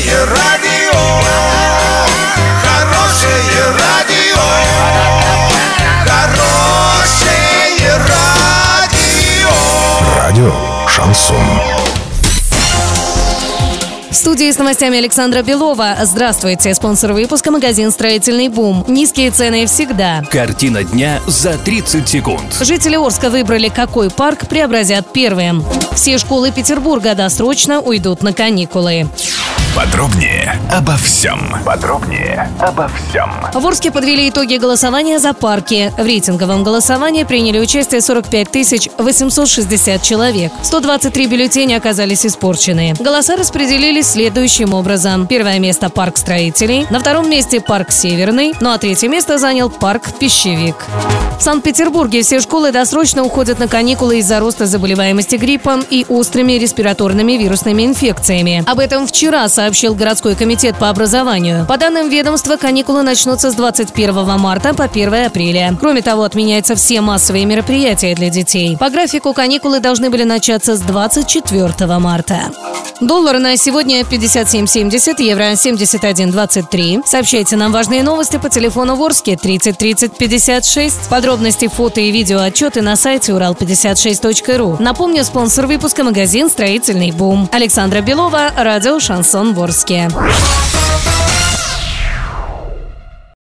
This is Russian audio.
Хорошее радио, хорошее радио, хорошее радио. Радио Шансон. В студии с новостями Александра Белова. Здравствуйте. Спонсор выпуска магазин «Строительный бум». Низкие цены всегда. Картина дня за 30 секунд. Жители Орска выбрали, какой парк преобразят первым. Все школы Петербурга досрочно уйдут на каникулы. Подробнее обо всем. Подробнее обо всем. В Орске подвели итоги голосования за парки. В рейтинговом голосовании приняли участие 45 тысяч 860 человек. 123 бюллетеня оказались испорчены. Голоса распределились следующим образом. Первое место – парк строителей. На втором месте – парк Северный. Ну а третье место занял парк Пищевик. В Санкт-Петербурге все школы досрочно уходят на каникулы из-за роста заболеваемости гриппом и острыми респираторными вирусными инфекциями. Об этом вчера сообщил городской комитет по образованию. По данным ведомства, каникулы начнутся с 21 марта по 1 апреля. Кроме того, отменяются все массовые мероприятия для детей. По графику каникулы должны были начаться с 24 марта. Доллар на сегодня 57.70, евро 71.23. Сообщайте нам важные новости по телефону Ворске 30 30 56. Подробности, фото и видео отчеты на сайте урал56.ру. Напомню, спонсор выпуска магазин «Строительный бум». Александра Белова, радио «Шансон Ворске».